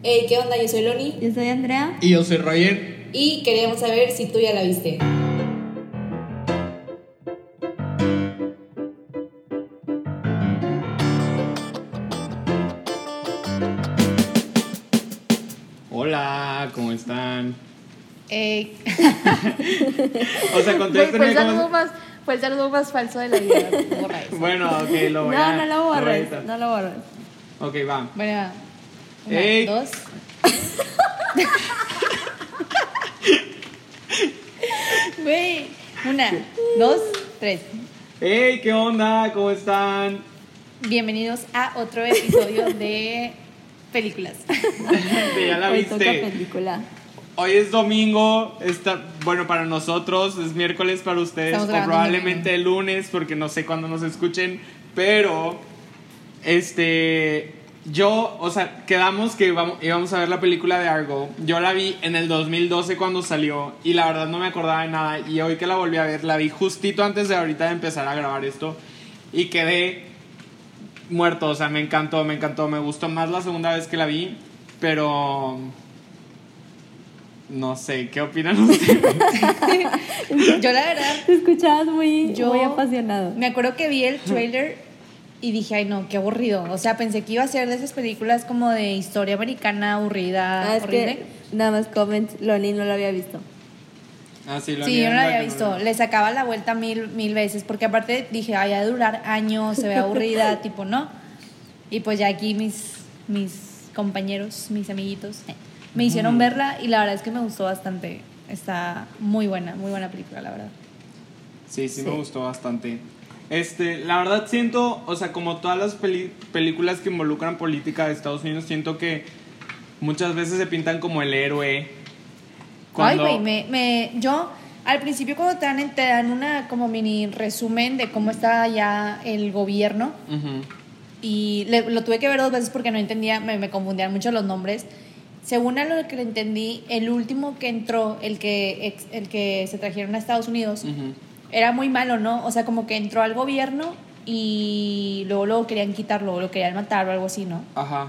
Hey, ¿qué onda? Yo soy Loni Yo soy Andrea. Y yo soy Roger. y queríamos saber si tú ya la viste. Hola, ¿cómo están? Eh, O sea, contéstenme fue el cómo- más, fue el saludo más falso de la vida. Borra eso. Bueno, ok, lo voy a... No, no lo borres. No lo borres. Ok, va. Bueno, una, Ey. dos. Güey, una, dos, tres. Hey, ¿qué onda? ¿Cómo están? Bienvenidos a otro episodio de películas. Sí, ya la Hoy toca viste. película. Hoy es domingo, está, bueno, para nosotros es miércoles para ustedes, Estamos o grabando probablemente el lunes, porque no sé cuándo nos escuchen, pero, este, yo, o sea, quedamos que íbamos, íbamos a ver la película de Argo, yo la vi en el 2012 cuando salió, y la verdad no me acordaba de nada, y hoy que la volví a ver, la vi justito antes de ahorita de empezar a grabar esto, y quedé muerto, o sea, me encantó, me encantó, me gustó más la segunda vez que la vi, pero... No sé, ¿qué opinan ustedes? Yo la verdad, Te escuchabas muy, Yo- muy apasionado. me acuerdo que vi el trailer y dije, ay no, qué aburrido. O sea, pensé que iba a ser de esas películas como de historia americana aburrida, Ah, es horrible. que nada más comment, Loni no lo había visto. Ah, sí, lo Sí, yo no la había no visto. lo- Le sacaba la vuelta mil, mil veces, porque aparte dije, ay, de durar años, se ve aburrida, tipo, no. Y pues ya aquí mis, mis compañeros, mis amiguitos, eh, me hicieron verla y la verdad es que me gustó bastante. Está muy buena, muy buena película, la verdad. Sí, sí, Sí. me gustó bastante. Este, la verdad siento, o sea, como todas las peli- películas que involucran política de Estados Unidos, siento que muchas veces se pintan como el héroe. Cuando- Ay, güey, me, me, yo al principio cuando te dan, te dan una como mini resumen de cómo está ya el gobierno, Ujú. y le- lo tuve que ver dos veces porque no entendía, me, me confundían mucho los nombres. Según a lo que le entendí, el último que entró, el que, el que se trajeron a Estados Unidos, Ujú. Era muy malo, ¿no? O sea, como que entró al gobierno y luego lo querían quitarlo, lo querían matar o algo así, ¿no? Ajá.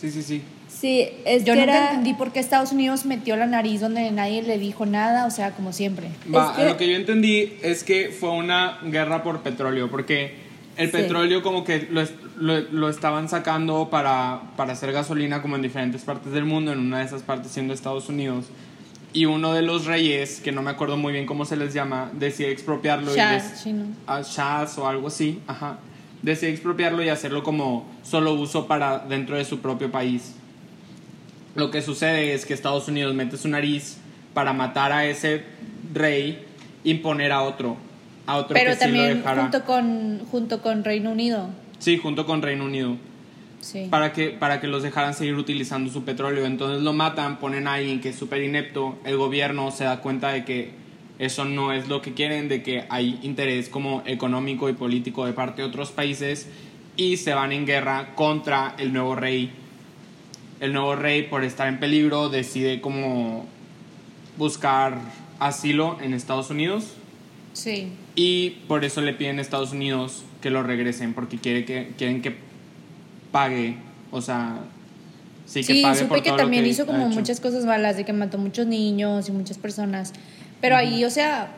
Sí, sí, sí. Sí, es Yo que nunca era... entendí por qué Estados Unidos metió la nariz donde nadie le dijo nada, o sea, como siempre. Va, Es que- lo que yo entendí es que fue una guerra por petróleo, porque el Sí. petróleo como que lo, lo, lo estaban sacando para, para hacer gasolina como en diferentes partes del mundo, en una de esas partes siendo Estados Unidos. Y uno de los reyes, que no me acuerdo muy bien cómo se les llama, decide expropiarlo Shah, y les, a Shahs o algo así, ajá, decide expropiarlo y hacerlo como solo uso para dentro de su propio país. Lo que sucede es que Estados Unidos mete su nariz para matar a ese rey y poner a otro, a otro Pero que sí lo también dejara. junto con, junto con Reino Unido. Sí, junto con Reino Unido, Sí. para que, para que los dejaran seguir utilizando su petróleo. Entonces lo matan, ponen a alguien que es súper inepto, el gobierno se da cuenta de que eso no es lo que quieren, de que hay interés como económico y político de parte de otros países y se van en guerra contra el nuevo rey. El nuevo rey, por estar en peligro, decide como buscar asilo en Estados Unidos Sí. y por eso le piden a Estados Unidos que lo regresen, porque quiere que, quieren que pague, o sea, sí que Sí, pague supe por que todo lo también que hizo como hecho. muchas cosas malas, de que mató muchos niños y muchas personas. Pero ahí, o sea,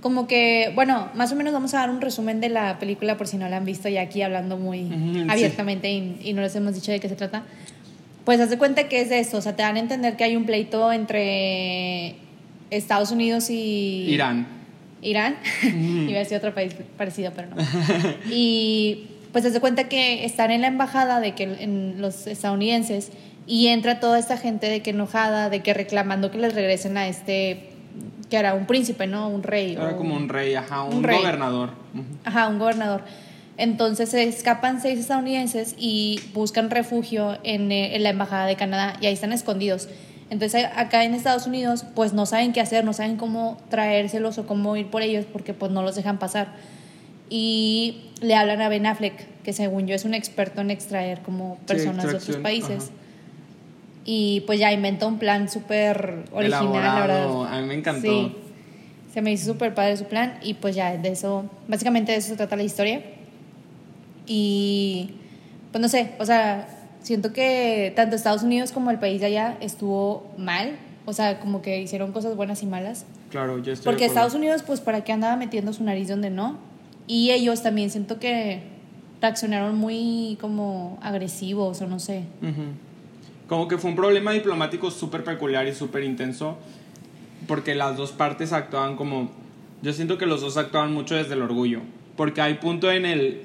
como que, bueno, más o menos vamos a dar un resumen de la película por si no la han visto ya aquí hablando muy abiertamente y, y no les hemos dicho de qué se trata. Pues haz de cuenta que es de esto, o sea, te dan a entender que hay un pleito entre Estados Unidos y... Irán. Irán. Iba a decir otro país parecido, pero no. y pues se cuenta que están en la embajada de que en los estadounidenses y entra toda esta gente de que enojada, de que reclamando que les regresen a este que era un príncipe, ¿no? Un rey. Era o- como un rey, ajá, un, un rey. gobernador. Ajá, un gobernador. Entonces se escapan seis estadounidenses y buscan refugio en, eh, en la embajada de Canadá y ahí están escondidos. Entonces acá en Estados Unidos pues no saben qué hacer, no saben cómo traérselos o cómo ir por ellos porque pues no los dejan pasar. Y le hablan a Ben Affleck, que según yo es un experto en extraer como personas de otros países. ajá. Y pues ya inventa un plan súper original, la Elaborado, verdad. a mí me encantó. Sí, se me hizo súper padre su plan y pues ya de eso, básicamente de eso se trata la historia. Y pues no sé, o sea, Siento que tanto Estados Unidos como el país de allá estuvo mal. O sea, como que hicieron cosas buenas y malas. Claro, yo estoy. Porque. Estados Unidos, pues, ¿para qué andaba metiendo su nariz donde no? Y ellos también siento que reaccionaron muy como agresivos o no sé. Ujú. Como que fue un problema diplomático súper peculiar y súper intenso, porque las dos partes actuaban como... Yo siento que los dos actuaban mucho desde el orgullo, porque hay, punto en el,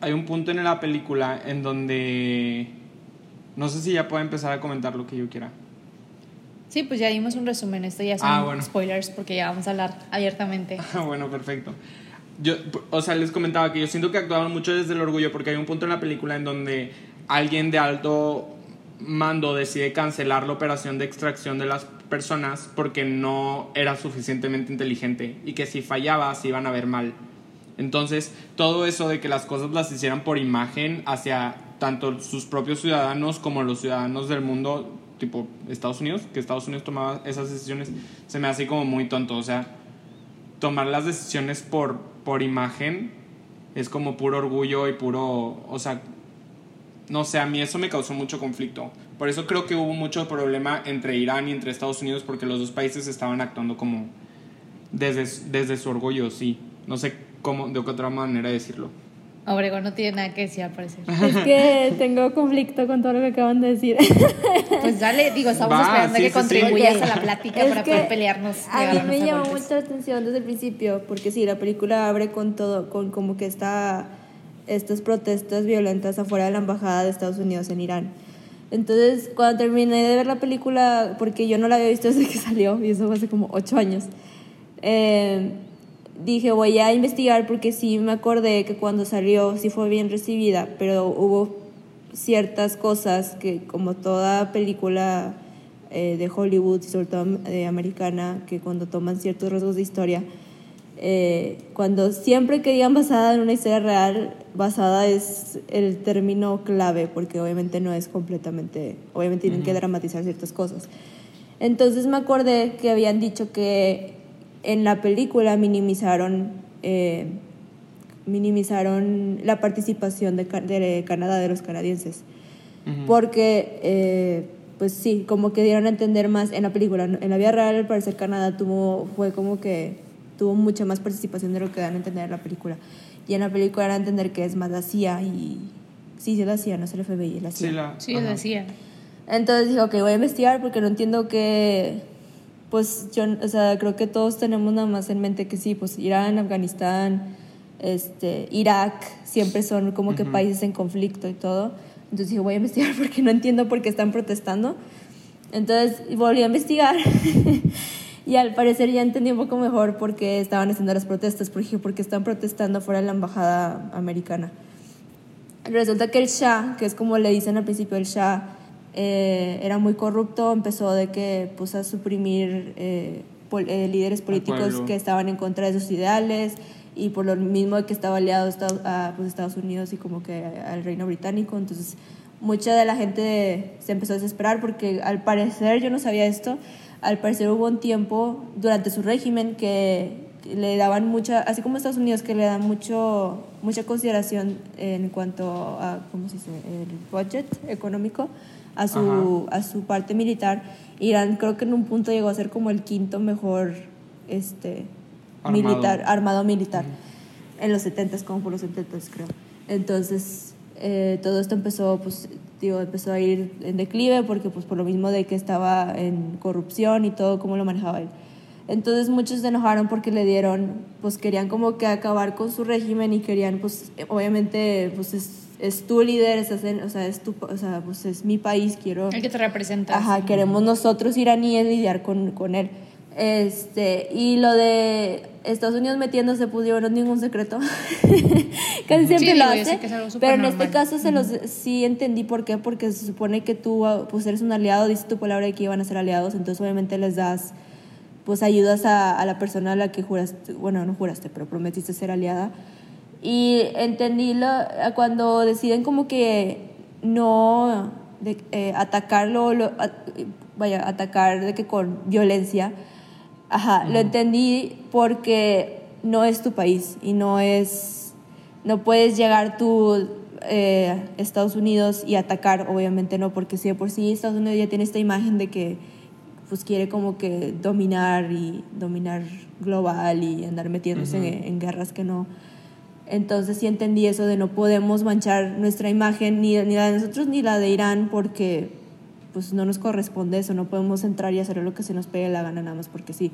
hay un punto en la película en donde... No sé si ya puedo empezar a comentar lo que yo quiera. Sí, pues ya dimos un resumen. Esto ya son Ah, bueno. spoilers porque ya vamos a hablar abiertamente. Ah, bueno, perfecto. Yo, o sea, les comentaba que yo siento que actuaban mucho desde el orgullo porque hay un punto en la película en donde alguien de alto mando decide cancelar la operación de extracción de las personas porque no era suficientemente inteligente y que si fallaba se iban a ver mal. Entonces, todo eso de que las cosas las hicieran por imagen hacia tanto sus propios ciudadanos como los ciudadanos del mundo, tipo Estados Unidos, que Estados Unidos tomaba esas decisiones, se me hace como muy tonto. O sea, tomar las decisiones por, por imagen es como puro orgullo y puro, o sea, no sé, a mí eso me causó mucho conflicto. Por eso creo que hubo mucho problema entre Irán y entre Estados Unidos porque los dos países estaban actuando como desde, desde su orgullo, sí. No sé cómo, de qué otra manera decirlo. Obregón no tiene nada que decir al parecer. Es que tengo conflicto con todo lo que acaban de decir. Pues dale, digo, estamos Va, esperando sí, que sí, sí. contribuyas Ok. a la plática Es para que poder pelearnos. A mí me llamó mucho la atención desde el principio, porque sí, la película abre con todo, con como que está estas protestas violentas afuera de la embajada de Estados Unidos en Irán. Entonces, cuando terminé de ver la película, porque yo no la había visto desde que salió, y eso fue hace como ocho años, eh, dije, voy a investigar porque sí me acordé que cuando salió sí fue bien recibida, pero hubo ciertas cosas que como toda película eh, de Hollywood y sobre todo de americana, que cuando toman ciertos rasgos de historia, eh, cuando siempre que digan basada en una historia real, basada es el término clave, porque obviamente no es completamente, obviamente tienen que dramatizar ciertas cosas. Entonces me acordé que habían dicho que en la película minimizaron, eh, minimizaron la participación de, de Canadá, de los canadienses. Porque, eh, pues sí, como que dieron a entender más en la película. En la vida real, al parecer, Canadá tuvo, fue como que tuvo mucha más participación de lo que dan a entender en la película. Y en la película dan a entender que es más la CIA y... Sí, sí, es la CIA, no es el FBI, es la CIA. Sí, la, Sí, ajá. decía. Entonces dije, ok, voy a investigar porque no entiendo que, pues yo, o sea, creo que todos tenemos nada más en mente que sí, pues Irán, Afganistán, este, Irak, siempre son como que países en conflicto y todo. Entonces dije, voy a investigar porque no entiendo por qué están protestando. Entonces volví a investigar y al parecer ya entendí un poco mejor por qué estaban haciendo las protestas, porque, porque están protestando fuera de la embajada americana. Resulta que el Shah, que es como le dicen al principio, el Shah eh, era muy corrupto, empezó de que pues a suprimir eh, pol- eh, líderes políticos que estaban en contra de sus ideales y por lo mismo de que estaba aliado a pues, Estados Unidos y como que al reino británico, entonces mucha de la gente se empezó a desesperar porque al parecer, yo no sabía esto, al parecer hubo un tiempo durante su régimen que que le daban mucha, así como Estados Unidos, que le dan mucho, mucha consideración en cuanto a, ¿cómo se dice?, el budget económico, a su, a su parte militar. Irán creo que en un punto llegó a ser como el quinto mejor este, Armado. militar, armado militar, en los 70 como por los 70 creo. Entonces, eh, todo esto empezó, pues, digo, empezó a ir en declive porque, pues, por lo mismo de que estaba en corrupción y todo, cómo lo manejaba él. Entonces muchos se enojaron porque le dieron, pues querían como que acabar con su régimen y querían, pues obviamente, pues es, es tu líder, es, o sea, es tu, o sea, pues es mi país, quiero... El que te representa. Ajá, queremos nosotros iraníes lidiar con, con él. Este, y lo de Estados Unidos metiéndose, pues yo no es ningún secreto. Casi siempre Sí, lo digo, hace. Pero en este caso se los, sí entendí por qué, porque se supone que tú ah, pues eres un aliado, dice tu palabra de que iban a ser aliados, entonces obviamente les das pues ayudas a, a la persona a la que juraste, bueno, no juraste, pero prometiste ser aliada. Y entendí la- a cuando deciden como que no de, eh, atacarlo, lo- a- vaya, atacar de que con violencia. Ajá, lo entendí porque no es tu país y no es, no puedes llegar tú, eh, Estados Unidos y atacar, obviamente no, porque si de por sí Estados Unidos ya tiene esta imagen de que pues quiere como que dominar y dominar global y andar metiéndose en, en guerras que no. Entonces sí entendí eso de no podemos manchar nuestra imagen, ni, ni la de nosotros ni la de Irán, porque pues no nos corresponde eso, no podemos entrar y hacer lo que se nos pegue la gana nada más porque sí.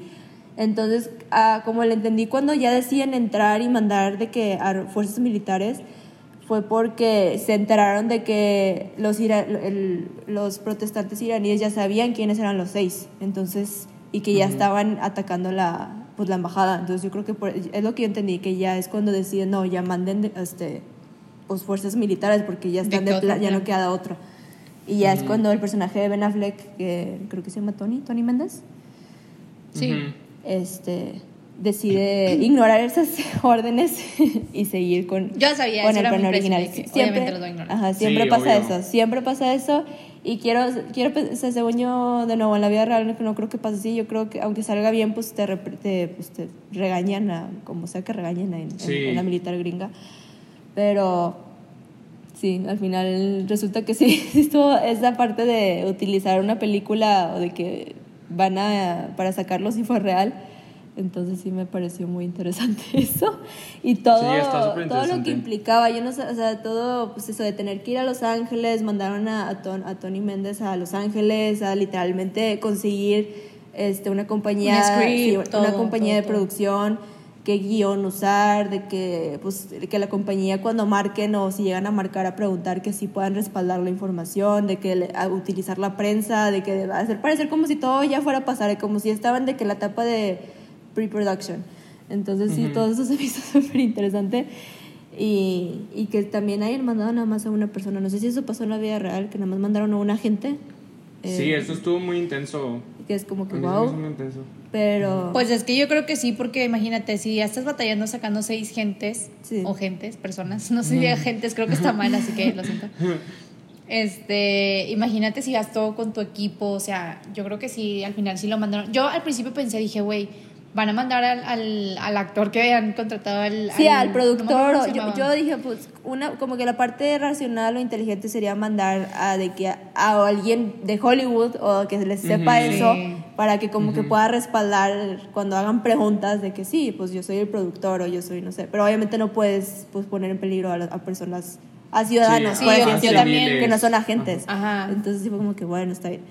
Entonces, ah, como le entendí cuando ya deciden entrar y mandar de que a fuerzas militares, fue porque se enteraron de que los, ira- el- los protestantes iraníes ya sabían quiénes eran los seis, entonces, y que ya estaban atacando la, pues, la embajada. Entonces yo creo que por- es lo que yo entendí, que ya es cuando deciden, no, ya manden de- este, pues, fuerzas militares porque ya ¿De están de otro pla- ya no plan? queda otro. Y ya es cuando el personaje de Ben Affleck, que creo que se llama Tony, Tony Méndez, Sí. Este, decide ignorar esas órdenes y seguir con, Yo sabía, con eso el plan original. de obviamente los va a ignorar. ajá, siempre Sí, pasa obvio. eso, siempre pasa eso. Y quiero, quiero pensar, según yo, de nuevo, en la vida real no creo que pase así. Yo creo que aunque salga bien, pues te, te, pues, te regañan, a- como sea que regañen en, en- Sí. en la militar gringa. Pero sí, al final resulta que sí, estuvo esa parte de utilizar una película o de que van a, para sacarlo si fue real. Entonces sí me pareció muy interesante eso. Y todo, Sí, está súper todo lo que implicaba, yo no sé, o sea, todo, pues eso de tener que ir a Los Ángeles, mandaron a, a, Ton- a Tony Méndez a Los Ángeles, a literalmente conseguir este, una compañía, Un script, sí, una compañía todo, de todo. producción, qué guion usar, de que, pues, que la compañía cuando marquen o si llegan a marcar a preguntar que sí puedan respaldar la información, de que le- a utilizar la prensa, de que hacer parecer como si todo ya fuera a pasar, como si estaban de que la etapa de pre-production. Entonces sí, todo eso se me hizo súper interesante. Y, y que también hayan mandado nada más a una persona. No sé si eso pasó en la vida real, que nada más mandaron a un agente. Sí, eh, eso estuvo muy intenso. Que es como que wow. muy intenso. Pero. Pues es que yo creo que sí, porque imagínate, si ya estás batallando sacando seis gentes, Sí. o gentes, personas, no sé si agentes, creo que está mal, así que lo siento. Este, imagínate si gastó con tu equipo, o sea, yo creo que sí, al final sí lo mandaron. Yo al principio pensé, dije, güey, van a mandar al, al, al actor que habían contratado al... Sí, al no productor. se yo, yo dije, pues, una, como que la parte racional o inteligente sería mandar a, de que a, a alguien de Hollywood o que les sepa eso Sí. para que como que pueda respaldar cuando hagan preguntas de que sí, pues yo soy el productor o yo soy, no sé. Pero obviamente no puedes pues, poner en peligro a, a personas, a ciudadanos, Sí, por yo- también. que no son agentes. Ajá. Entonces sí fue como que, bueno, está bien.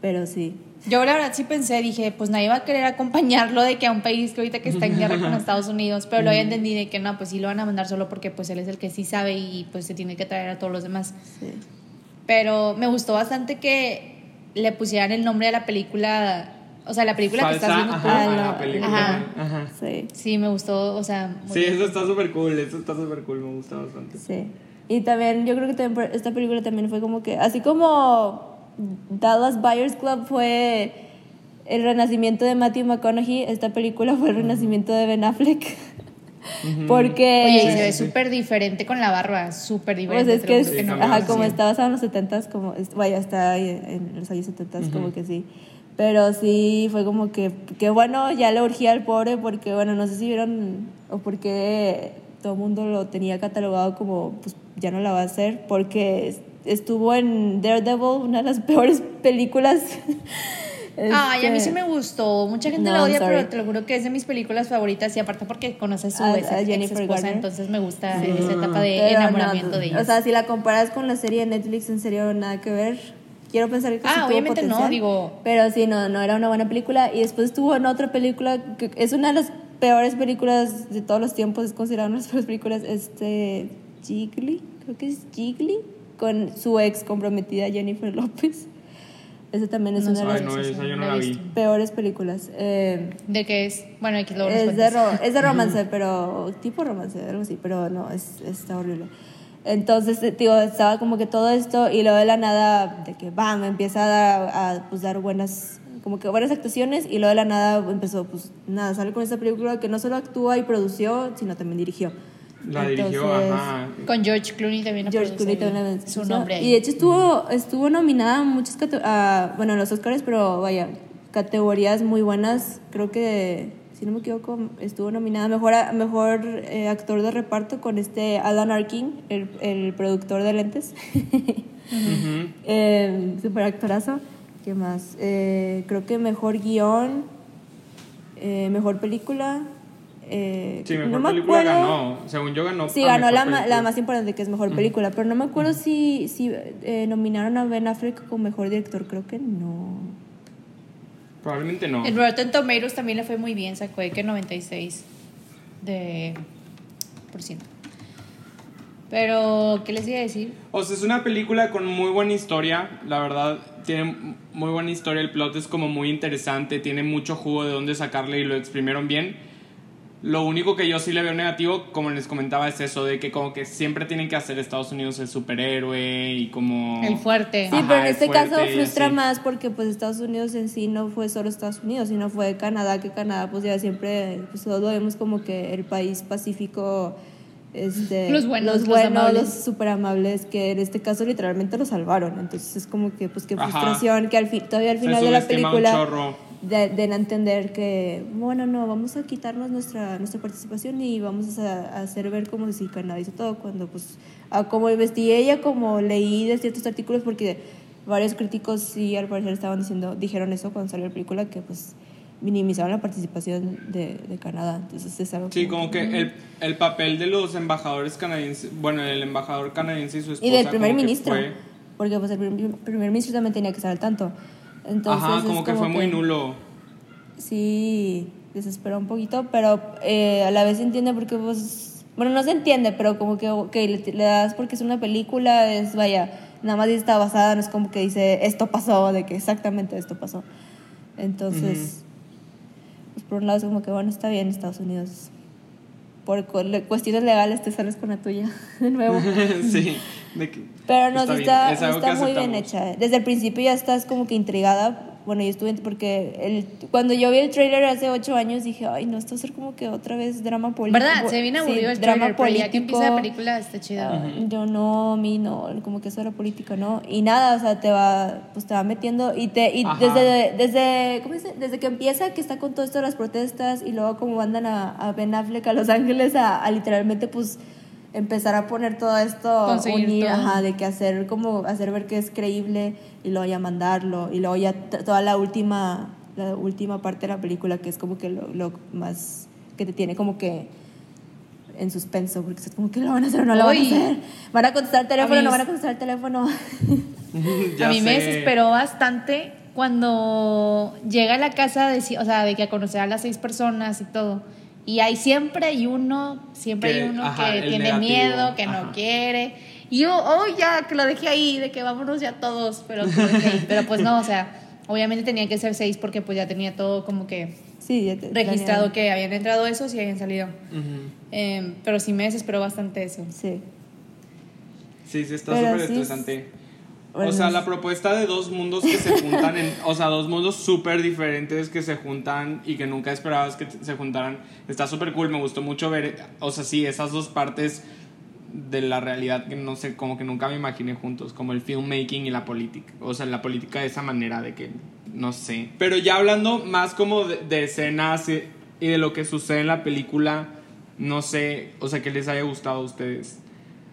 Pero sí. Yo la verdad sí pensé, dije, pues nadie va a querer acompañarlo de que a un país que ahorita que está en guerra con Estados Unidos, pero luego entendí de que no, pues sí lo van a mandar solo porque pues él es el que sí sabe y pues se tiene que traer a todos los demás. sí. Pero me gustó bastante que le pusieran el nombre de la película, o sea, la película que estás Falsa, viendo ajá, la película. ajá. Ajá. Sí. Sí, me gustó, o sea, muy Sí, bien. eso está súper cool, eso está súper cool, me gusta bastante. Sí. Y también, yo creo que también esta película también fue como que, así como Dallas Buyers Club fue el renacimiento de Matthew McConaughey, esta película fue el renacimiento de Ben Affleck. Porque... Oye, y Sí, se ve sí, sí. súper diferente con la barba, súper Pues diferente. es te que, lo es- que no. ajá, Sí. como está basado en los 70s, como, vaya, está ahí en los años 70s, como que sí. Pero sí, fue como que, que bueno, ya le urgía al pobre, porque bueno, no sé si vieron, o porque todo el mundo lo tenía catalogado como, pues ya no la va a hacer, porque estuvo en Daredevil, una de las peores películas. Ay, a mí sí Este, me gustó. Mucha gente No, la odia, pero te lo juro que es de mis películas favoritas y aparte porque conoce a su A- ex, a Jennifer esposa, Garner. entonces me gusta esa etapa de pero enamoramiento no, de ellos. O sea, si la comparas con la serie de Netflix, en serio, nada que ver. Quiero pensar que sí Ah, tuvo obviamente no, digo- Pero sí, no, no era una buena película. Y después estuvo en otra película que es una de las peores películas de todos los tiempos, es considerada una de las peores películas, este, Jiggly, creo que es Jiggly, con su ex comprometida Jennifer López. Esa también es No una de Ay, las no, esa yo no la peores películas. Eh, ¿De qué es? Bueno, aquí nos es de, es de romance, pero tipo romance, algo así, pero no, es, está horrible. Entonces, digo, estaba como que todo esto y luego de la nada, de que bam, empieza a, dar- a, pues, dar buenas, como que buenas actuaciones y luego de la nada empezó, pues nada, sale con esta película que no solo actúa y produció, sino también dirigió. La dirigió, Entonces, ajá. Con George Clooney también la George Clooney también la su nombre ahí. Y de hecho estuvo, estuvo nominada a muchas cate- a, bueno, en los Oscars, pero vaya, categorías muy buenas. Creo que si no me equivoco, estuvo nominada a mejor, a- mejor eh, actor de reparto con este Alan Arkin, el, el productor de lentes. Eh, super actorazo. ¿Qué más? Eh, creo que mejor guion, eh, mejor película. Eh, Sí, mejor no me película acuerdo- ganó. Según yo ganó. Sí, ganó la, la más importante, que es mejor película. Pero no me acuerdo si, si eh, nominaron a Ben Affleck como mejor director. Creo que no. Probablemente no. En Rotten Tomatoes también le fue muy bien, sacó de que 96 de por ciento. Pero, ¿qué les iba a decir? O sea, es una película con muy buena historia, la verdad, tiene muy buena historia, el plot es como muy interesante, tiene mucho jugo de dónde sacarle y lo exprimieron bien. Lo único que yo sí le veo negativo, como les comentaba, es eso de que como que siempre tienen que hacer Estados Unidos el superhéroe y como... El fuerte. Sí, Ajá, pero en es este caso frustra más porque pues Estados Unidos en sí no fue solo Estados Unidos, sino fue Canadá, que Canadá pues ya siempre, pues todos lo vemos como que el país pacífico, este, Los buenos, los buenos, amables. los súper amables, que en este caso literalmente lo salvaron. Entonces es como que pues qué Ajá. frustración que al fin, todavía al Se final de la película chorro. de- den a entender que, bueno, no, vamos a quitarnos nuestra, nuestra participación y vamos a, a hacer ver como si Canadá hizo todo, cuando pues, a como investigué ella, como leí de ciertos artículos, porque varios críticos sí al parecer estaban diciendo, dijeron eso cuando salió la película, que pues minimizaron la participación de, de Canadá, entonces es algo Sí, como que el, el papel de los embajadores canadienses, bueno, el embajador canadiense y su esposa. Y del primer como que ministro, fue- porque pues el primer, primer ministro también tenía que estar al tanto. Entonces, Ajá, es como que fue muy nulo. sí desespera un poquito, pero eh, a la vez se entiende porque pues, bueno, no se entiende, pero como que ok, le, le das porque es una película, es vaya, nada más está basada, no es como que dice esto pasó, de que exactamente esto pasó. Entonces, pues por un lado es como que bueno, está bien Estados Unidos. Por cuestiones legales te sales con la tuya de nuevo. sí. De que- Pero no, está, es algo está que muy bien hecha. Desde el principio ya estás como que intrigada. Bueno, yo estuve porque el, cuando yo vi el trailer hace ocho años dije, ay, no, esto va a ser como que otra vez drama político. ¿Verdad? Se viene aburrido Sí, el drama trailer, pero ya que político. empieza la película está chido. Ah, Yo no, a mí no, como que eso era política, ¿no? Y nada, o sea, te va, pues te va metiendo y te, y Ajá. desde, desde, ¿cómo dice? Desde que empieza, que está con todo esto de las protestas y luego como mandan a, a Ben Affleck a Los Ángeles a, a literalmente, pues, empezar a poner todo esto, Conseguir unir, todo. ajá, de que hacer como, hacer ver que es creíble y luego ya mandarlo y luego ya toda la última, la última parte de la película que es como que lo, lo más, que te tiene como que en suspenso, porque es como que lo van a hacer o no lo van a hacer. Van a contestar el teléfono, no van a contestar el teléfono. A mí me sé. desesperó bastante cuando llega a la casa de, o sea, de que a conocer a las seis personas y todo. Y hay siempre hay uno, siempre Que- hay uno ajá, que tiene negativo, miedo, que ajá. no quiere. Y yo, oh, ya, que lo dejé ahí, de que vámonos ya todos, pero, pero pues no, o sea, obviamente tenía que ser seis porque pues ya tenía todo como que Sí, ya te- registrado planeado. que habían entrado esos y habían salido. Ujú. Em, pero sí me desesperó bastante eso. Sí. Sí, sí, está súper sí es- estresante. O sea, la propuesta de dos mundos que se juntan, en, o sea, dos mundos súper diferentes que se juntan y que nunca esperabas que se juntaran, está súper cool, me gustó mucho ver, o sea, sí, esas dos partes de la realidad que no sé, como que nunca me imaginé juntos, como el filmmaking y la política, o sea, la política de esa manera de que, no sé. Pero ya hablando más como de, de escenas y, y de lo que sucede en la película, no sé, o sea, que les haya gustado a ustedes.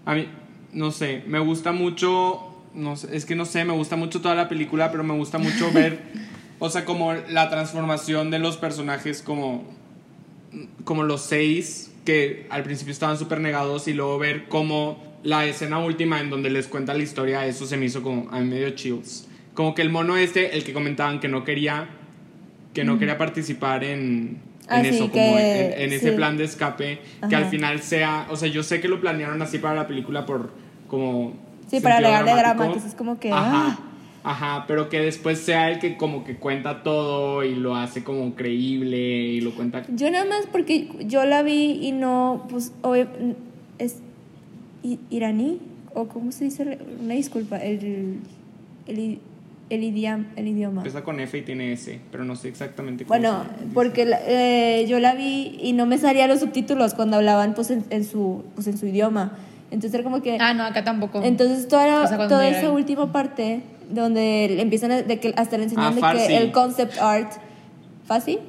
A mí, no sé, me gusta mucho, no sé, es que no sé, me gusta mucho toda la película, pero me gusta mucho ver, o sea, como la transformación de los personajes, como, como los seis que al principio estaban súper negados y luego ver cómo la escena última en donde les cuenta la historia, eso se me hizo como a medio chills. Como que el mono este, el que comentaban que no quería, que no quería participar en, Ah, en eso, como que- en, en ese sí. plan de escape, que al Ajá. final sea, o sea, yo sé que lo planearon así para la película por como... Sí, para agregarle drama, entonces es como que, Ajá, ah. ajá, pero que después sea el que como que cuenta todo y lo hace como creíble y lo cuenta... Yo nada más porque yo la vi y no, pues, obvio, es iraní, o cómo se dice, una disculpa, el, el, el, idioma, el idioma. Empieza con F y tiene S, pero no sé exactamente cómo Bueno, se porque la- eh, yo la vi y no me salían los subtítulos cuando hablaban pues en, en su, pues, en su idioma. Entonces era como que... Ah, no, acá tampoco. Entonces toda, O sea, toda esa última parte donde empiezan a, de que hasta le enseñan Ah, de Farsi. que el concept art... ¿Fácil?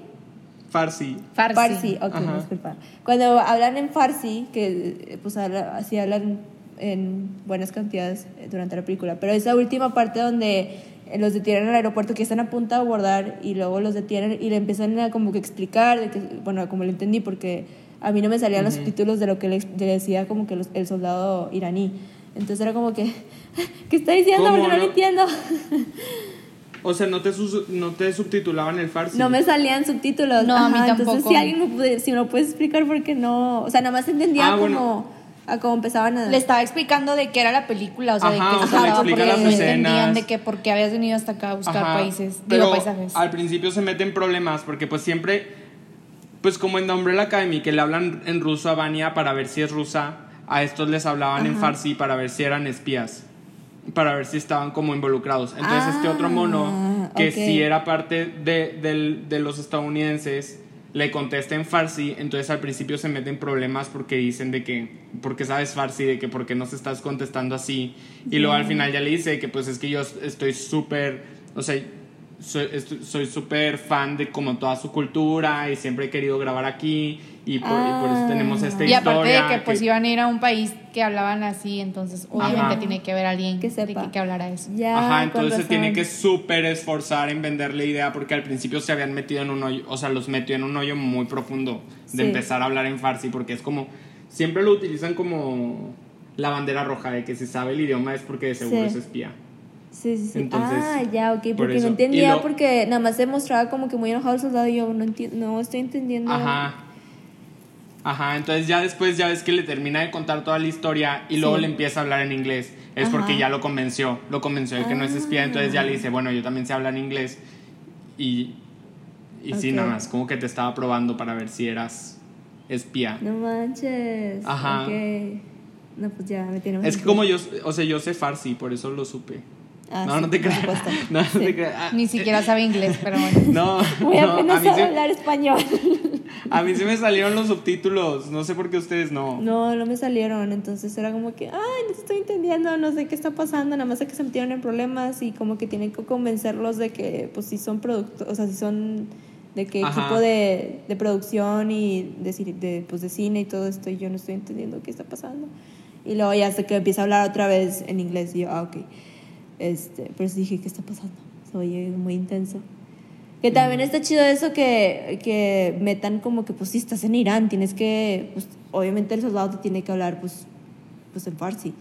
Farsi. Farsi. Farsi, ok, Ajá. disculpa. Cuando hablan en Farsi, que eh, pues habla- así hablan en buenas cantidades eh, durante la película, pero esa última parte donde eh, los detienen en el aeropuerto que están a punto de abordar y luego los detienen y le empiezan a como que explicar, de que, bueno, como lo entendí, porque a mí no me salían los subtítulos de lo que le, decía como que los- el soldado iraní. Entonces era como que, ¿qué está diciendo? ¿Cómo Porque no, no? lo entiendo. O sea, no te, no te subtitulaban el Farsi. No me salían subtítulos. No, a mí Entonces, tampoco. si alguien me puede, si me lo puedes explicar, porque no. O sea, nada más entendía Ah, como. bueno. A cómo empezaban a. Le estaba explicando de qué era la película, o sea, Ajá, de qué o se sea, porque las no entendían de que por qué habías venido hasta acá a buscar Ajá, países, pero digo paisajes. Al principio se meten problemas porque pues siempre, pues como en The Umbrella Academy, que le hablan en ruso a Vania para ver si es rusa, a estos les hablaban en Ajá. farsi para ver si eran espías, para ver si estaban como involucrados. Entonces este otro mono, Ah, que ok. sí era parte de, del- de los estadounidenses, le contesta en farsi, entonces al principio se meten problemas porque dicen de que, porque sabes farsi, de que por qué nos estás contestando así, y luego al final ya le dice que pues es que yo estoy súper, o sea, soy súper fan de como toda su cultura y siempre he querido grabar aquí y por, y por eso tenemos esta y aparte historia. de que pues iban a ir a un país que hablaban así, entonces obviamente Ajá. tiene que haber alguien Que que, sepa. que, que hablara eso. Ya, Ajá, entonces se tiene que súper esforzar en venderle idea porque al principio se habían metido en un hoyo, o sea, los metió en un hoyo muy profundo de Sí. empezar a hablar en farsi porque es como, siempre lo utilizan como la bandera roja de que si sabe el idioma es porque de seguro Sí. es espía. Sí, sí, sí. Entonces, ah, ya, ok. por Porque eso. no entendía, lo- porque nada más se mostraba como que muy enojado el soldado y yo no, enti- no estoy entendiendo. Ajá. Ajá, entonces ya después ya ves que le termina de contar toda la historia y luego Sí. le empieza a hablar en inglés. Es Ajá. porque ya lo convenció, lo convenció de que no es espía, entonces ya le dice, bueno, yo también sé hablar inglés. Y, y sí, Ok. nada más, como que te estaba probando para ver si eras espía. No manches. Ajá. Ok. No, pues ya me tiene Es que como yo, o sea, yo sé farsi, por eso lo supe. Ah, no, sí, no te creas. No, no Sí. te creas. Ah, Ni siquiera sabe inglés, pero bueno. No, Voy no, apenas a mí, hablar español. a mí sí me salieron los subtítulos, no sé por qué ustedes no. No, no me salieron, entonces era como que, ay, no estoy entendiendo, no sé qué está pasando, nada más sé que se metieron en problemas y como que tienen que convencerlos de que, pues, si son productos, o sea, si son de qué Ajá. equipo de, de producción y de, de, pues, de cine y todo esto, y yo no estoy entendiendo qué está pasando. Y luego ya hasta que empieza a hablar otra vez en inglés, y yo, ah, ok. Este, pero sí dije, ¿qué está pasando? Se oye muy intenso. Que también está chido eso que, que metan como que, pues, si estás en Irán, tienes que, pues, obviamente el soldado te tiene que hablar, pues, pues en farsi.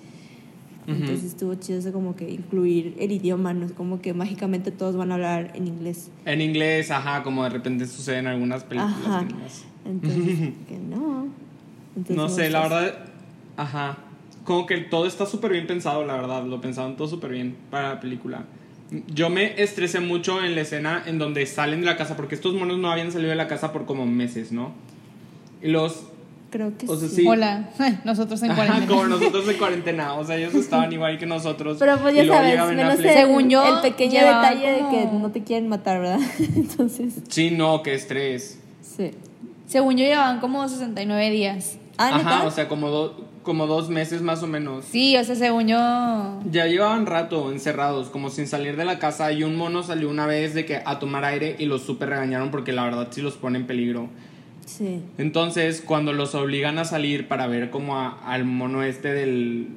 Ujú. Entonces estuvo chido eso como que incluir el idioma, no es como que mágicamente todos van a hablar en inglés. En inglés, ajá, como de repente sucede en algunas películas. Ajá. Entonces, que no. Entonces, No sé, la verdad, ajá. Como que todo está súper bien pensado, la verdad. Lo pensaron todo súper bien para la película. Yo me estresé mucho en la escena en donde salen de la casa, porque estos monos no habían salido de la casa por como meses, ¿no? Y los. Creo que o sea, sí. sí. Hola, nosotros en Ajá, cuarentena. como nosotros en cuarentena. O sea, ellos estaban igual que nosotros. Pero pues ya sabes, menos el, Según yo, el pequeño detalle de que no te quieren matar, ¿verdad? Entonces, Sí, no, qué estrés. sí. Según yo llevaban como 69 días. Ah, Ajá, o sea, como, do- como dos meses más o menos. Sí, o sea, según yo... Ya llevaban rato encerrados, como sin salir de la casa. Y un mono salió una vez de que a tomar aire y los súper regañaron porque la verdad sí los pone en peligro. Sí. Entonces, cuando los obligan a salir para ver como a- al mono este del...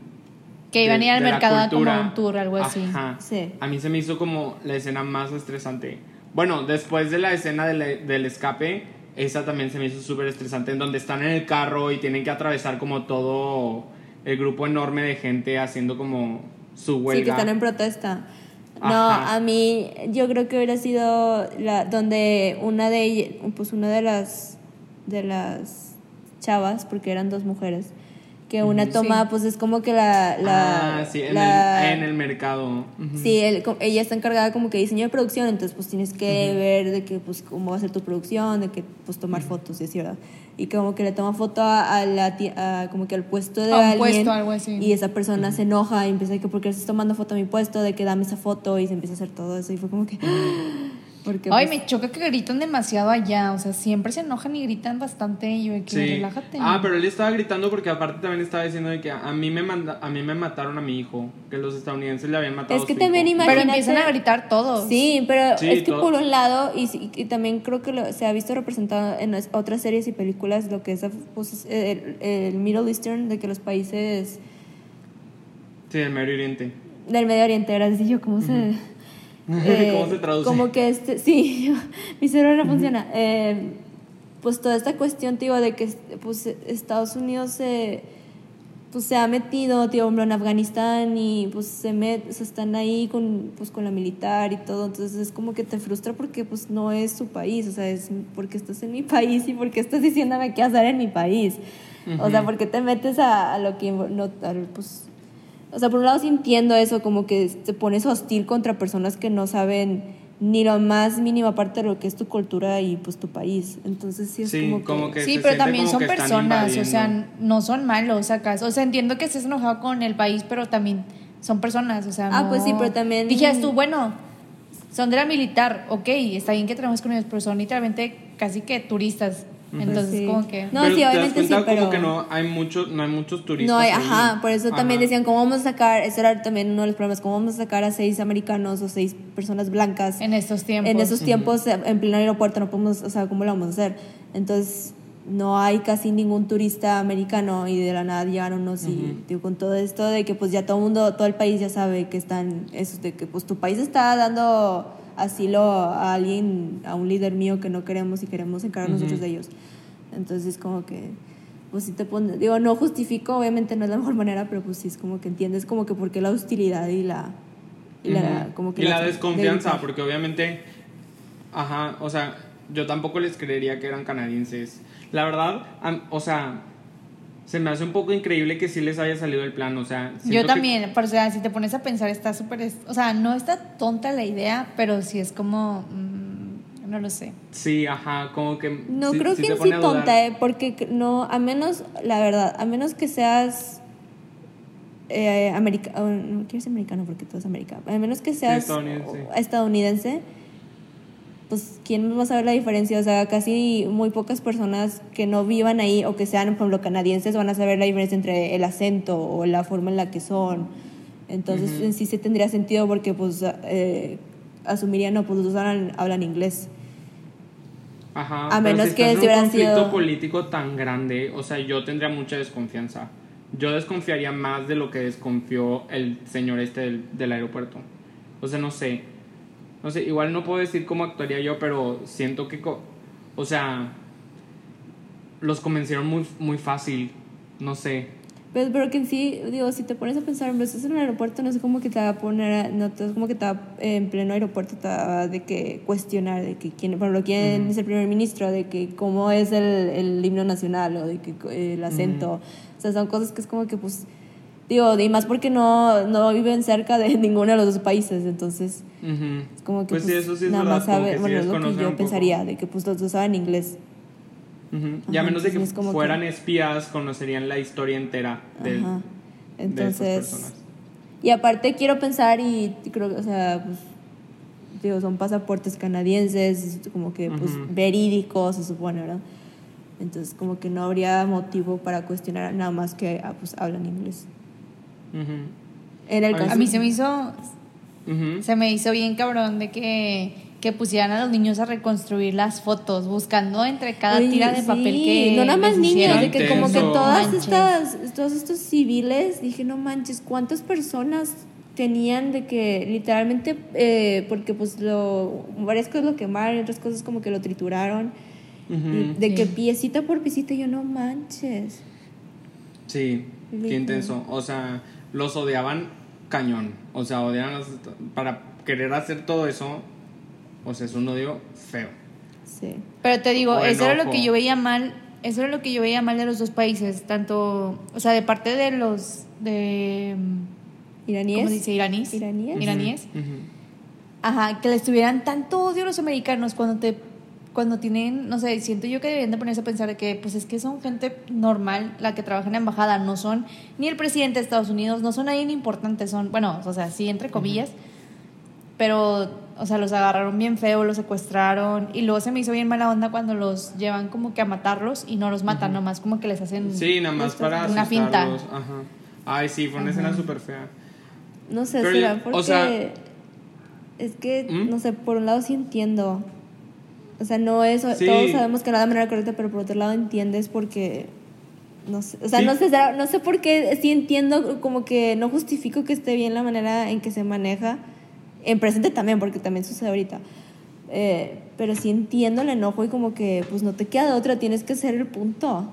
Que iban a ir al de mercado a como cultura. un tour, algo así. Ajá. Sí. A mí se me hizo como la escena más estresante. Bueno, después de la escena del, del escape, esa también se me hizo súper estresante, en donde están en el carro y tienen que atravesar como todo el grupo enorme de gente haciendo como su huelga. Sí, que están en protesta. No, a mí yo creo que hubiera sido la, donde una de ellas, pues una de las de las chavas, porque eran dos mujeres, que una toma, Sí. pues es como que la, la ah, sí, en, la- el, en el mercado. Sí, co- ella está encargada como que de diseño de producción, entonces pues tienes que ver de que pues cómo va a ser tu producción, de que pues tomar fotos y así, ¿verdad? Y como que le toma foto a, a la a como que al puesto de A alguien puesto, algo así. y esa persona se enoja y empieza de que porque estás tomando foto a mi puesto, de que dame esa foto y se empieza a hacer todo eso y fue como que Porque, Ay, pues, me choca que gritan demasiado allá. O sea, siempre se enojan y gritan bastante. Y yo, de que Sí. relájate. Ah, pero él estaba gritando porque aparte también estaba diciendo de que a mí me manda, a mí me mataron a mi hijo, que los estadounidenses le habían matado Es que a su también hijo. imagínate- Pero empiezan a gritar todos. Sí, pero Sí, es que por un lado, y, también creo que lo- se ha visto representado en las otras series y películas, lo que es pues, el, el Middle Eastern, de que los países Sí, del Medio Oriente. del Medio Oriente, ahora sí yo, ¿cómo se...? Eh, ¿Cómo se traduce? Como que este, sí, mi cerebro no funciona. Eh, pues toda esta cuestión, tío, de que pues, Estados Unidos se, pues, se ha metido, tío, en Afganistán y pues se, met, se están ahí con, pues, con la militar y todo. Entonces es como que te frustra porque pues no es su país, o sea, es porque estás en mi país y porque estás diciéndome qué hacer en mi país. O sea, porque te metes a, a lo que no, al, pues, o sea, por un lado sí entiendo eso, como que te pones hostil contra personas que no saben ni lo más mínima parte de lo que es tu cultura y pues tu país. Entonces sí es Sí, como que... como que- Sí, pero también son personas, o sea, no son malos acaso. O sea, entiendo que estés enojado con el país, pero también son personas, o sea, Ah, no- pues sí, pero también- Dijeras tú, bueno, son de la militar, ok, está bien que tenemos con ellos, pero son literalmente casi que turistas. Entonces, Sí. como que... No, pero sí, obviamente sí, pero... como que no hay muchos, no hay muchos turistas. No hay, ajá, por eso también Ajá. decían, ¿cómo vamos a sacar? Eso era también uno de los problemas, ¿cómo vamos a sacar a seis americanos o seis personas blancas En estos tiempos. en esos tiempos eh, en pleno aeropuerto? No podemos, o sea, ¿cómo lo vamos a hacer? Entonces, no hay casi ningún turista americano y de la nada llegaron unos y digo, con todo esto de que pues ya todo el mundo, todo el país ya sabe que están, eso de que pues tu país está dando asilo a alguien, a un líder mío que no queremos y queremos encargar nosotros de ellos. Entonces, como que, pues sí te pone, digo, no justifico, obviamente no es la mejor manera, pero pues sí es como que entiendes como que por qué la hostilidad y la, y la, Ujú. como que y la de desconfianza, gritar. porque obviamente, ajá, o sea, yo tampoco les creería que eran canadienses. La verdad, o sea, se me hace un poco increíble que sí les haya salido el plan, o sea, Yo que- también, o sea, si te pones a pensar, está súper... O sea, no está tonta la idea, pero sí es como... mm, no lo sé. sí, ajá, como que No sí- creo sí que sí tonta, eh, porque no, a menos, la verdad, a menos que seas eh, america- oh, no quiero ser americano porque todo es americano, a menos que seas estadounidense. o- estadounidense, pues quién va a saber la diferencia, o sea, casi muy pocas personas que no vivan ahí o que sean, por ejemplo, canadienses van a saber la diferencia entre el acento o la forma en la que son. Entonces, Ujú. en sí se tendría sentido porque, pues, eh, asumirían, no, pues los hablan, hablan inglés. Ajá, A menos si que estás en un conflicto sido- político tan grande, o sea, yo tendría mucha desconfianza. Yo desconfiaría más de lo que desconfió el señor este del, del aeropuerto. O sea, no sé. No sé, igual no puedo decir cómo actuaría yo, pero siento que, co- o sea, los convencieron muy, muy fácil. No sé. Pero, pero que en sí, digo, si te pones a pensar, hombre, estás en un aeropuerto, no sé cómo que te va a poner, no es como que te va, en pleno aeropuerto te va de que cuestionar de que quién, por ejemplo, quién es el primer ministro, de que cómo es el, el himno nacional o de que el acento. O sea, son cosas que es como que, pues, digo, y más porque no, no viven cerca de ninguno de los dos países, entonces es como que Pues sí, pues, eso sí es nada verdad, más sabe, sí bueno, es lo que yo pensaría, de que pues los dos saben inglés. Ujú. Y a Ajá, menos de que entonces es como fueran que- espías, conocerían la historia entera Ajá. de esas Entonces, personas. y aparte quiero pensar y creo que, o sea, pues, digo, son pasaportes canadienses, como que, pues, verídicos, se supone, ¿verdad? Entonces, como que no habría motivo para cuestionar nada más que, ah, pues, hablan inglés. El A caso... A mí se me hizo... Se me hizo bien cabrón de que, que pusieran a los niños a reconstruir las fotos, buscando entre cada Oye, tira de sí, papel que. No nada más niños, de que como que todas estas, todos estos civiles, dije, no manches, ¿cuántas personas tenían de que literalmente, eh, porque pues lo, varias cosas lo quemaron y otras cosas como que lo trituraron, de que piecita por piecita, yo no manches. Sí, qué intenso. O sea, los odiaban cañón. O sea, odiaban a los- para querer hacer todo eso. O sea, es un odio feo. Sí. Pero te digo, O eso era lo que yo veía mal. Eso era lo que yo veía mal de los dos países, tanto, o sea, de parte de los de ¿Iraníes? ¿cómo se dice? iraníes. ¿Iraníes? Iraníes. Ajá, que les tuvieran tanto odio a los americanos cuando te cuando tienen, no sé, siento yo que deberían de ponerse a pensar de que pues es que son gente normal la que trabaja en la embajada, no son ni el presidente de Estados Unidos, no son nadie importante, son, bueno, o sea, sí entre comillas, pero o sea, los agarraron bien feo, los secuestraron y luego se me hizo bien mala onda cuando los llevan como que a matarlos y no los matan, nomás como que les hacen... Sí, nada más para Una finta. Ajá. Ay, sí, fue una escena súper fea. No sé, será porque. o sea- es que, ¿Mm? no sé, por un lado sí entiendo. O sea, no es. Sí. Todos sabemos que no es la manera correcta, pero por otro lado entiendes porque. No sé, o sea, Sí. no sé, no sé por qué sí entiendo, como que no justifico que esté bien la manera en que se maneja. En presente también, porque también sucede ahorita. Eh, pero sí entiendo el enojo y como que, pues no te queda de otra, tienes que hacer el punto.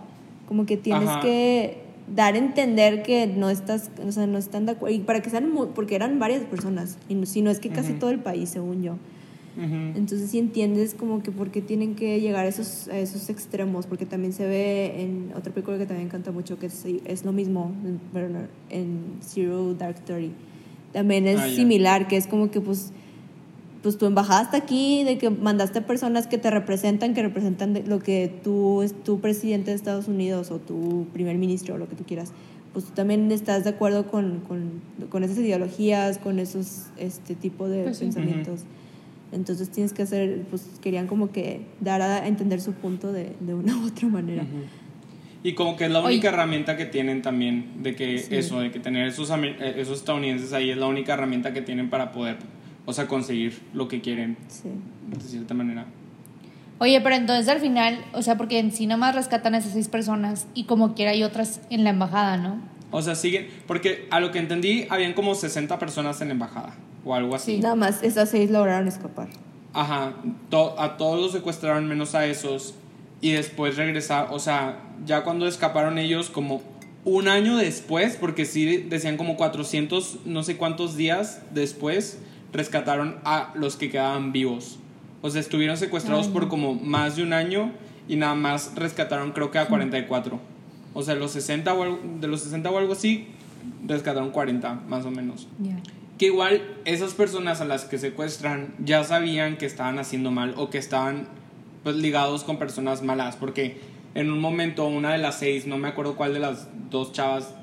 Como que tienes Ajá. que dar a entender que no estás, o sea, no están de acuerdo. Y para que sean, porque eran varias personas, y no- si no es que casi todo el país, según yo. Entonces sí entiendes como que por qué tienen que llegar a esos, a esos extremos, porque también se ve en otra película que también encanta mucho, que es, es lo mismo, no, en Zero Dark Thirty. También es Ah, similar, que es como que pues, pues tu embajada está aquí, de que mandaste personas que te representan, que representan lo que tú, es tu presidente de Estados Unidos o tu primer ministro o lo que tú quieras, pues tú también estás de acuerdo con, con, con esas ideologías, con esos este tipo de Pues sí. pensamientos. Entonces tienes que hacer, pues querían como que dar a entender su punto de, de una u otra manera. Ujú. Y como que es la Oye. única herramienta que tienen también, de que Sí. eso, de que tener esos, eh, esos estadounidenses ahí es la única herramienta que tienen para poder, o sea, conseguir lo que quieren, Sí. de cierta manera. Oye, pero entonces al final, o sea, porque en sí nomás rescatan a esas seis personas y como quiera hay otras en la embajada, ¿no? O sea, siguen, porque a lo que entendí, habían como 60 personas en la embajada, o algo así. Sí. Nada más, esas seis lograron escapar. Ajá, to- a todos los secuestraron menos a esos y después regresar, o sea, ya cuando escaparon ellos como un año después, porque sí decían como 400, no sé cuántos días después, rescataron a los que quedaban vivos. O sea, estuvieron secuestrados Ay, por como más de un año y nada más rescataron creo que a 44. O sea, los 60 o algo- de los 60 o algo así, rescataron 40 más o menos. Ya. Que igual esas personas a las que secuestran ya sabían que estaban haciendo mal o que estaban pues ligados con personas malas, porque en un momento una de las seis, no me acuerdo cuál de las dos chavas,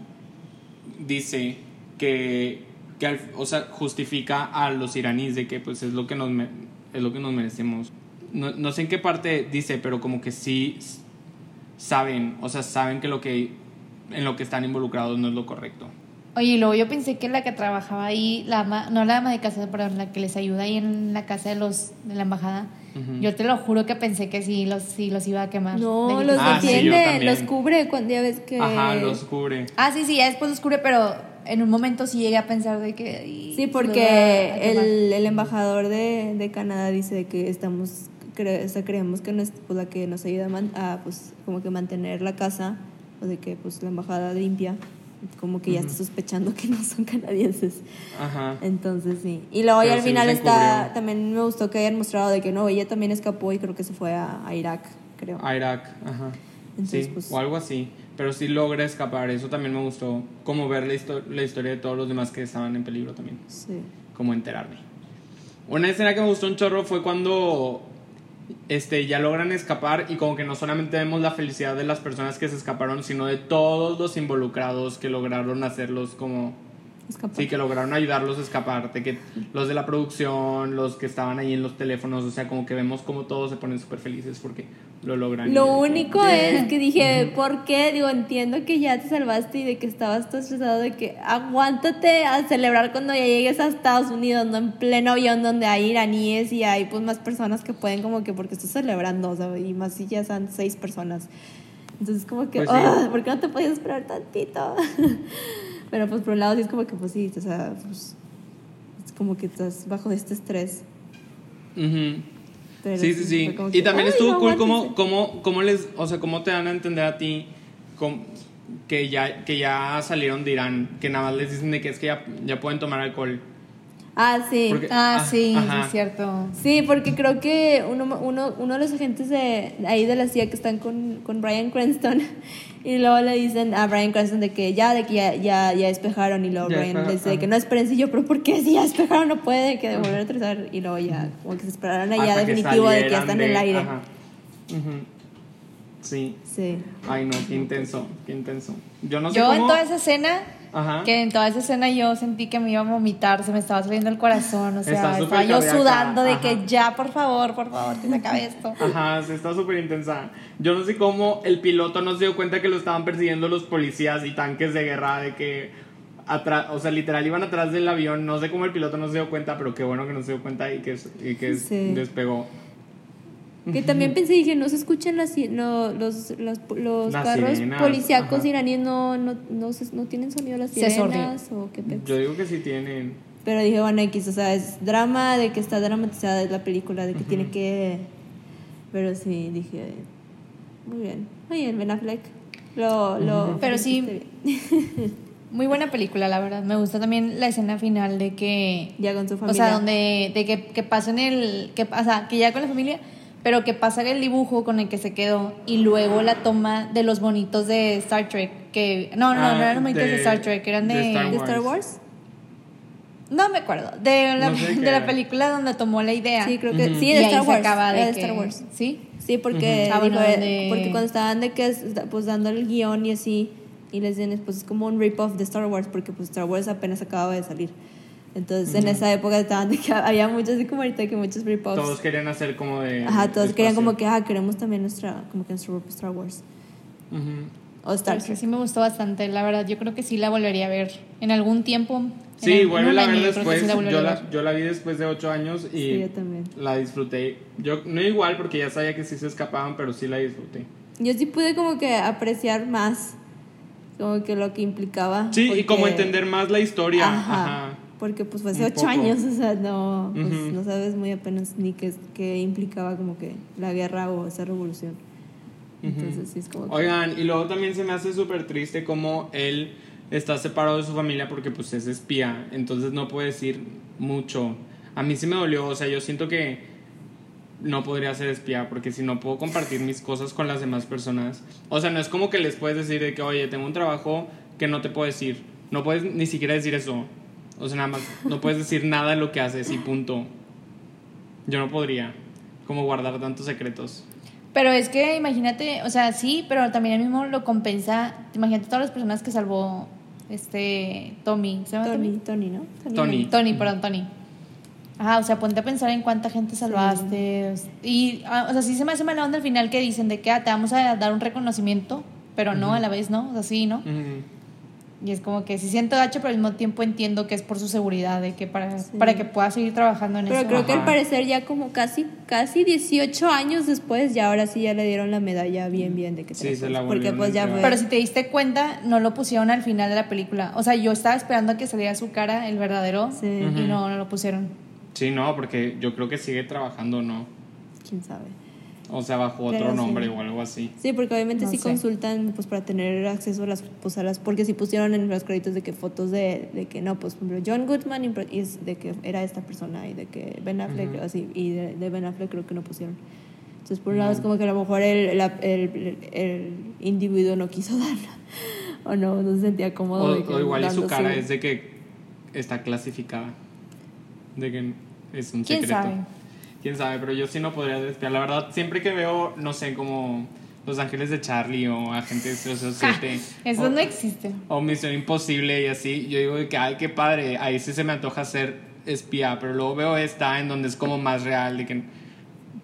dice que, que o sea, justifica a los iraníes de que pues es lo que nos, es lo que nos merecemos. No, no sé en qué parte dice, pero como que sí saben, o sea, saben que lo que en lo que están involucrados no es lo correcto. Oye, y luego yo pensé que la que trabajaba ahí, la ama, no la ama de casa, perdón, la que les ayuda ahí en la casa de los de la embajada, yo te lo juro que pensé que sí los, sí los iba a quemar. No, De- los Ah, defiende, los cubre cuando ya ves que... Ajá, los cubre. Ah, sí, sí, ya después los cubre, pero en un momento sí llegué a pensar de que... Sí, porque el, el embajador de, de Canadá dice que estamos, cre- o sea, creemos que no es pues, la que nos ayuda a, man- a, pues, como que mantener la casa, o de que pues la embajada limpia, como que ya está sospechando que no son canadienses. Ajá. Entonces sí. Y luego ya al final está, también me gustó que hayan mostrado de que no, ella también escapó y creo que se fue a, a Irak, creo. A Irak, ajá. Entonces, sí, pues- o algo así. Pero sí logra escapar. Eso también me gustó. Como ver la, histo- la historia de todos los demás que estaban en peligro también. Sí. Como enterarme. Una escena que me gustó un chorro fue cuando este, ya logran escapar y como que no solamente vemos la felicidad de las personas que se escaparon, sino de todos los involucrados que lograron hacerlos como... Escapó. Sí, que lograron ayudarlos a escapar, de que los de la producción, los que estaban ahí en los teléfonos, o sea, como que vemos como todos se ponen súper felices porque lo logran. Lo que- único es que dije, ¿por qué? Digo, entiendo que ya te salvaste y de que estabas todo estresado, de que aguántate a celebrar cuando ya llegues a Estados Unidos, no en pleno avión donde hay iraníes y hay pues más personas que pueden como que porque estás celebrando, o sea, y más si ya son seis personas. Entonces como que, Pues sí. "Ah, ¿por qué no te podías esperar tantito? Pero pues por un lado sí es como que pues sí, o sea, pues es como que estás bajo este estrés. Ujú. Pero sí, sí, sí. Y que, también "Ay, estuvo no, cool cómo, aguántense". cómo, cómo les, o sea, cómo te dan a entender a ti com- que, ya, que ya salieron de Irán, que nada más les dicen de que es que ya, ya pueden tomar alcohol. Ah, sí. Porque- Ah, Ah, sí, sí, ajá. es cierto. Sí, porque creo que uno, uno, uno de los agentes de ahí de la CIA que están con, con Brian Cranston y luego le dicen a Brian Cranston de que ya, de que ya, ya, ya despejaron y luego Ya Brian le dice de que no esperen, y yo, pero ¿por qué si ya despejaron no puede que volver a aterrizar? Y luego ya, como que se esperaron allá que definitivo de que ya están en el aire. ajá. Sí. Sí. Ay, no, qué intenso, qué intenso. Yo no sé Yo en toda esa escena Ajá. Que en toda esa escena yo sentí que me iba a vomitar, se me estaba saliendo el corazón, o sea, estaba yo cardíaca, sudando de ajá. que ya, por favor, por favor, que se acabe esto. Ajá, sí, está súper intensa. Yo no sé cómo el piloto no se dio cuenta que lo estaban persiguiendo los policías y tanques de guerra, de que atrás, o sea, literal iban atrás del avión. No sé cómo el piloto no se dio cuenta, pero qué bueno que no se dio cuenta y que, y que Sí. despegó. Que también pensé, dije, no se escuchan las, no, los, las- los Las carros sirenas, policíacos ajá. iraníes no, no, no, se- no tienen sonido las Se sirenas o qué pex. Yo digo que sí tienen. Pero dije, bueno, X, o sea, es drama de que está dramatizada es la película, de que tiene que... Pero sí, dije, muy bien. Muy bien, Ben Affleck. Lo, lo Pero sí- hiciste bien. Muy buena película, la verdad. Me gusta también la escena final de que Ya con su O familia. sea, donde de que, que pasen el que o sea, que ya con la familia, pero que pasa el dibujo con el que se quedó y luego la toma de los bonitos de Star Trek que no, no, Ah, no eran los bonitos de, de- Star Trek, eran de, de Star ¿De Star Wars? No me acuerdo, de la, No sé qué de la película donde tomó la idea. Sí, creo que sí, de Star Wars. acaba de, era de que- Star Wars. Sí. Sí, porque Ah, dijo, cuando estaban de que es- pues dando el guion y así y les dicen pues es como un rip-off de Star Wars porque pues Star Wars apenas acababa de salir. Entonces en esa época estaban de que había muchos así como ahorita que muchos rip-offs. Todos querían hacer como de. Ajá, todos querían como que ah, queremos también nuestra como que nuestro Star Wars Ujú. o Star Trek. sí me gustó bastante, la verdad. Yo creo que sí la volvería a ver en algún tiempo. Sí, vuelve a ver después. sí la yo, a la, ver. yo la vi después de ocho años y Sí, yo también. la disfruté. Yo no igual porque ya sabía que sí se escapaban, pero sí la disfruté. Yo sí pude como que apreciar más como que lo que implicaba. Sí, y como porque- entender más la historia. Ajá. Ajá. Porque pues fue hace ocho años, o sea, no, pues, Ujú. no sabes muy apenas ni qué, qué implicaba como que la guerra o esa revolución. Entonces sí es como que- Oigan, y luego también se me hace súper triste como él está separado de su familia porque pues es espía, entonces no puede decir mucho. A mí sí me dolió, o sea, yo siento que no podría ser espía porque si no puedo compartir mis cosas con las demás personas. O sea, no es como que les puedes decir de que, oye, tengo un trabajo que no te puedo decir. No puedes ni siquiera decir eso. O sea, nada más, no puedes decir nada de lo que haces y punto. Yo no podría, como guardar tantos secretos. Pero es que imagínate, o sea, sí, pero también él mismo lo compensa. Imagínate todas las personas que salvó este Tommy. ¿Se llama Tony, Tony, ¿no? Tony. Tony, perdón, Tony. Ajá, o sea, ponte a pensar en cuánta gente salvaste. Y, ah, o sea, sí se me hace mala onda al final que dicen de que ah, te vamos a dar un reconocimiento, pero no, a la vez no, o sea, sí, ¿no? Ujú. Y es como que sí siento gacho, pero al mismo tiempo entiendo que es por su seguridad, de que para, Sí. para que pueda seguir trabajando en Pero eso. creo que al parecer ya como casi casi 18 años después, ya ahora sí ya le dieron la medalla bien bien de que Sí, se la Porque pues ya fue... Pero si te diste cuenta, no lo pusieron al final de la película. O sea, yo estaba esperando a que saliera su cara, el verdadero, Sí. y no, no lo pusieron. Sí, no, porque yo creo que sigue trabajando, ¿no? quién sabe. O sea, bajo otro Pero sí. nombre o algo así. Sí, porque obviamente No sí sé. consultan pues para tener acceso a las pues, a las porque si pusieron en los créditos de que fotos de, de que no, pues por ejemplo John Goodman es de que era esta persona y de que Ben Affleck Ujú. así y de, de Ben Affleck creo que no pusieron. Entonces por un lado es como que a lo mejor el, la- el, el individuo no quiso darla o no, no se sentía cómodo. O, de que o igual y su cara es de que está clasificada. De que es un ¿Quién secreto. sabe? Quién sabe, pero yo sí no podría despiar. La verdad, siempre que veo, no sé, como Los Ángeles de Charlie o Agentes 007 Eso no existe. o Misión Imposible y así, yo digo que, ay, qué padre, ahí sí se me antoja ser espía, pero luego veo esta en donde es como más real, de que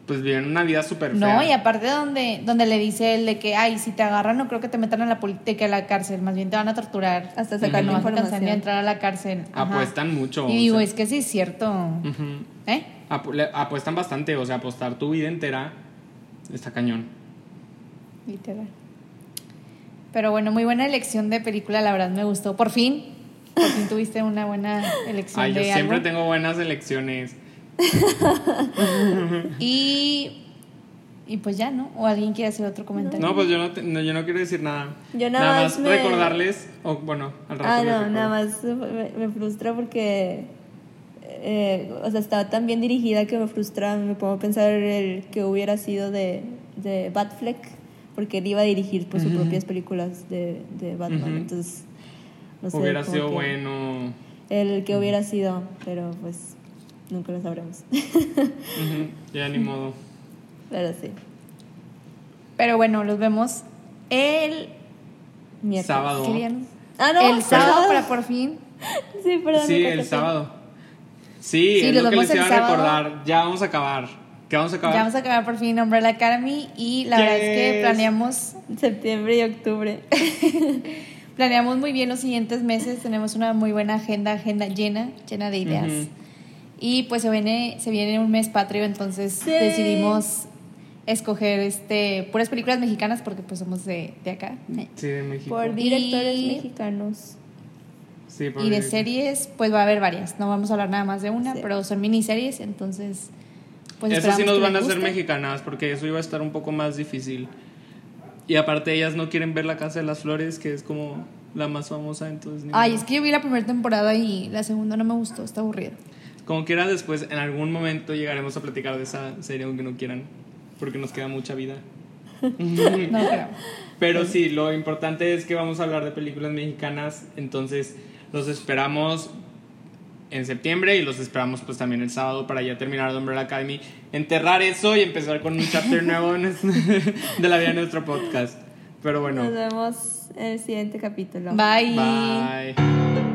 pues viven una vida súper fea. No, y aparte donde, donde le dice él de que, ay, si te agarran no creo que te metan a la política a la cárcel, más bien te van a torturar. Hasta sacar no vas a alcanzar información. ni a entrar a la cárcel. Ajá. Apuestan mucho. Y o digo, sea. es que sí es cierto. Ujú. ¿Eh? Le- apuestan bastante, o sea, apostar tu vida entera está cañón. Literal. Pero bueno, muy buena elección de película, la verdad me gustó. Por fin, por fin tuviste una buena elección Ay, yo siempre algo. tengo buenas elecciones. Y, y pues ya, ¿no? ¿O alguien quiere hacer otro comentario? No, pues yo no, te- no, yo no quiero decir nada. Yo nada más me- recordarles, o bueno, al rato Ah, no, recuerdo. nada más me, me frustra porque, eh, o sea, estaba tan bien dirigida que me frustra, me pongo a pensar el que hubiera sido de, de Batfleck, porque él iba a dirigir pues, sus propias películas de, de Batman, entonces, no sé. Hubiera sido que bueno. El que hubiera sido, pero pues nunca lo sabremos. Ya ni modo. pero sí, Pero bueno, los vemos el miércoles. Sábado. Ah, no, el sábado para por fin. Sí, perdón. Sí, el sábado. Sí, Sí, es los lo que les iba a recordar. Ya vamos a acabar. ¿Qué vamos a acabar? Ya vamos a acabar por fin Umbrella Academy y la ¿Qué verdad es que planeamos Septiembre y octubre. planeamos muy bien los siguientes meses, tenemos una muy buena agenda, agenda llena, llena de ideas. Y pues se viene se viene un mes patrio, entonces Sí. decidimos escoger este puras películas mexicanas porque pues somos de, de acá. Sí, de México. Por directores Y- mexicanos. Sí, Y de series, pues va a haber varias. No vamos a hablar nada más de una, Sí. pero son miniseries, entonces pues Eso sí nos van a hacer mexicanas, porque eso iba a estar un poco más difícil. Y aparte ellas no quieren ver La Casa de las Flores, que es como la más famosa, entonces... ni Ay, modo. es que yo vi la primera temporada y la segunda no me gustó, está aburrida. Como quiera, después en algún momento llegaremos a platicar de esa serie, aunque no quieran, porque nos queda mucha vida. No creo. Pero sí, lo importante es que vamos a hablar de películas mexicanas, entonces los esperamos en septiembre y los esperamos pues también el sábado para ya terminar The Umbrella Academy, enterrar eso y empezar con un chapter nuevo de la vida de nuestro podcast. Pero bueno, Nos vemos en el siguiente capítulo. Bye. bye.